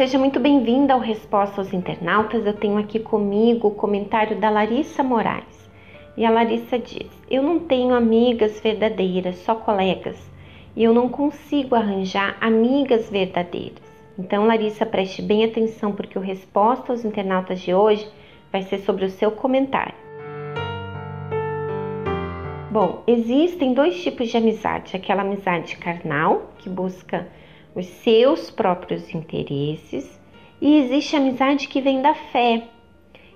seja muito bem-vinda ao Resposta aos Internautas. Eu tenho aqui comigo o comentário da Larissa Moraes. E a Larissa diz: Eu não tenho amigas verdadeiras, só colegas. E eu não consigo arranjar amigas verdadeiras. Então, Larissa, preste bem atenção, porque o Resposta aos Internautas de hoje vai ser sobre o seu comentário. Bom, existem dois tipos de amizade: aquela amizade carnal, que busca os seus próprios interesses, e existe amizade que vem da fé.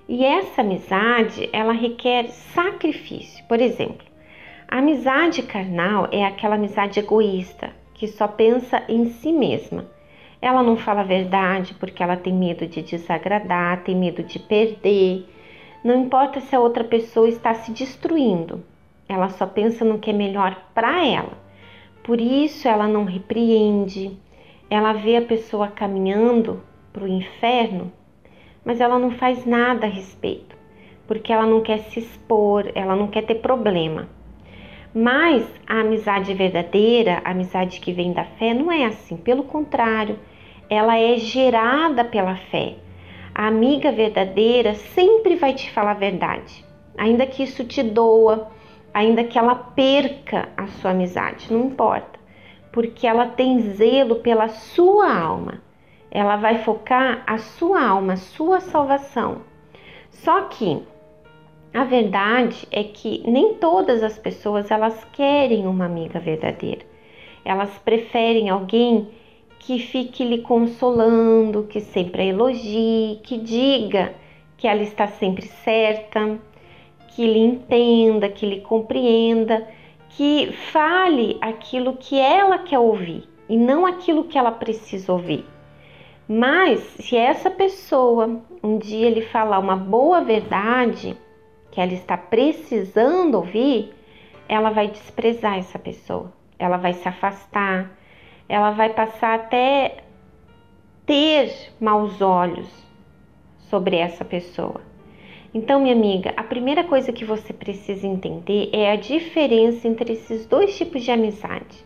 E essa amizade, ela requer sacrifício. Por exemplo, a amizade carnal é aquela amizade egoísta, que só pensa em si mesma. Ela não fala a verdade porque ela tem medo de desagradar, tem medo de perder. Não importa se a outra pessoa está se destruindo, ela só pensa no que é melhor para ela. Por isso ela não repreende, ela vê a pessoa caminhando para o inferno, mas ela não faz nada a respeito, porque ela não quer se expor, ela não quer ter problema. Mas a amizade verdadeira, a amizade que vem da fé, não é assim. Pelo contrário, ela é gerada pela fé. A amiga verdadeira sempre vai te falar a verdade, ainda que isso te doa, ainda que ela perca a sua amizade, não importa porque ela tem zelo pela sua alma. Ela vai focar a sua alma, a sua salvação. Só que a verdade é que nem todas as pessoas elas querem uma amiga verdadeira. Elas preferem alguém que fique lhe consolando, que sempre a elogie, que diga que ela está sempre certa, que lhe entenda, que lhe compreenda que fale aquilo que ela quer ouvir e não aquilo que ela precisa ouvir. Mas se essa pessoa um dia lhe falar uma boa verdade que ela está precisando ouvir, ela vai desprezar essa pessoa, ela vai se afastar, ela vai passar até ter maus olhos sobre essa pessoa. Então, minha amiga, a primeira coisa que você precisa entender é a diferença entre esses dois tipos de amizade.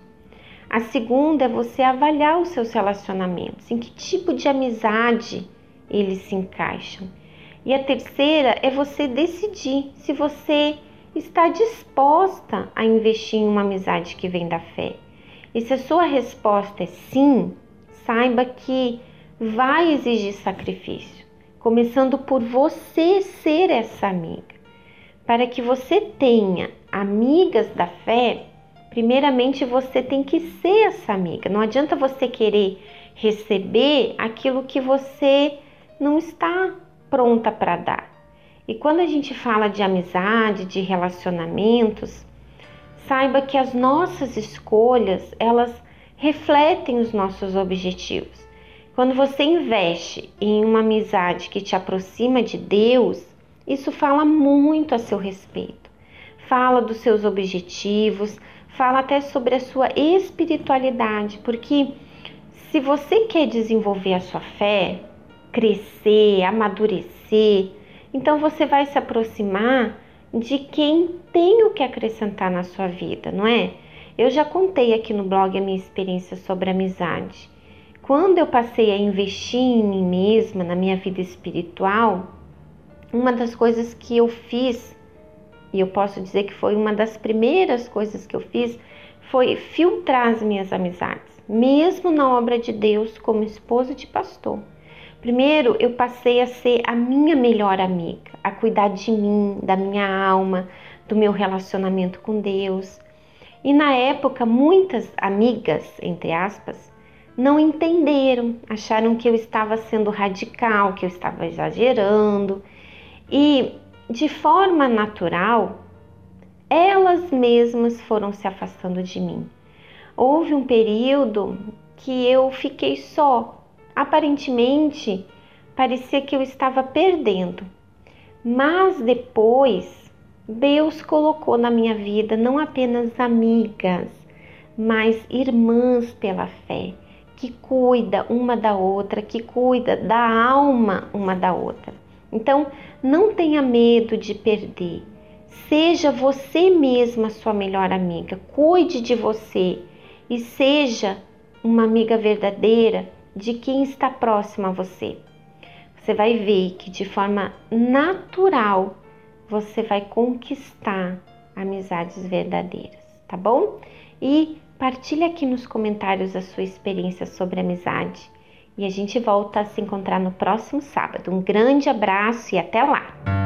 A segunda é você avaliar os seus relacionamentos, em que tipo de amizade eles se encaixam. E a terceira é você decidir se você está disposta a investir em uma amizade que vem da fé. E se a sua resposta é sim, saiba que vai exigir sacrifício começando por você ser essa amiga. Para que você tenha amigas da fé, primeiramente você tem que ser essa amiga. Não adianta você querer receber aquilo que você não está pronta para dar. E quando a gente fala de amizade, de relacionamentos, saiba que as nossas escolhas, elas refletem os nossos objetivos. Quando você investe em uma amizade que te aproxima de Deus, isso fala muito a seu respeito. Fala dos seus objetivos, fala até sobre a sua espiritualidade, porque se você quer desenvolver a sua fé, crescer, amadurecer, então você vai se aproximar de quem tem o que acrescentar na sua vida, não é? Eu já contei aqui no blog a minha experiência sobre amizade. Quando eu passei a investir em mim mesma, na minha vida espiritual, uma das coisas que eu fiz, e eu posso dizer que foi uma das primeiras coisas que eu fiz, foi filtrar as minhas amizades, mesmo na obra de Deus como esposa de pastor. Primeiro, eu passei a ser a minha melhor amiga, a cuidar de mim, da minha alma, do meu relacionamento com Deus. E na época, muitas amigas, entre aspas, não entenderam, acharam que eu estava sendo radical, que eu estava exagerando. E de forma natural elas mesmas foram se afastando de mim. Houve um período que eu fiquei só, aparentemente parecia que eu estava perdendo, mas depois Deus colocou na minha vida não apenas amigas, mas irmãs pela fé que cuida uma da outra, que cuida da alma uma da outra. Então, não tenha medo de perder. Seja você mesma sua melhor amiga. Cuide de você e seja uma amiga verdadeira de quem está próximo a você. Você vai ver que de forma natural você vai conquistar amizades verdadeiras, tá bom? E partilhe aqui nos comentários a sua experiência sobre amizade. E a gente volta a se encontrar no próximo sábado. Um grande abraço e até lá!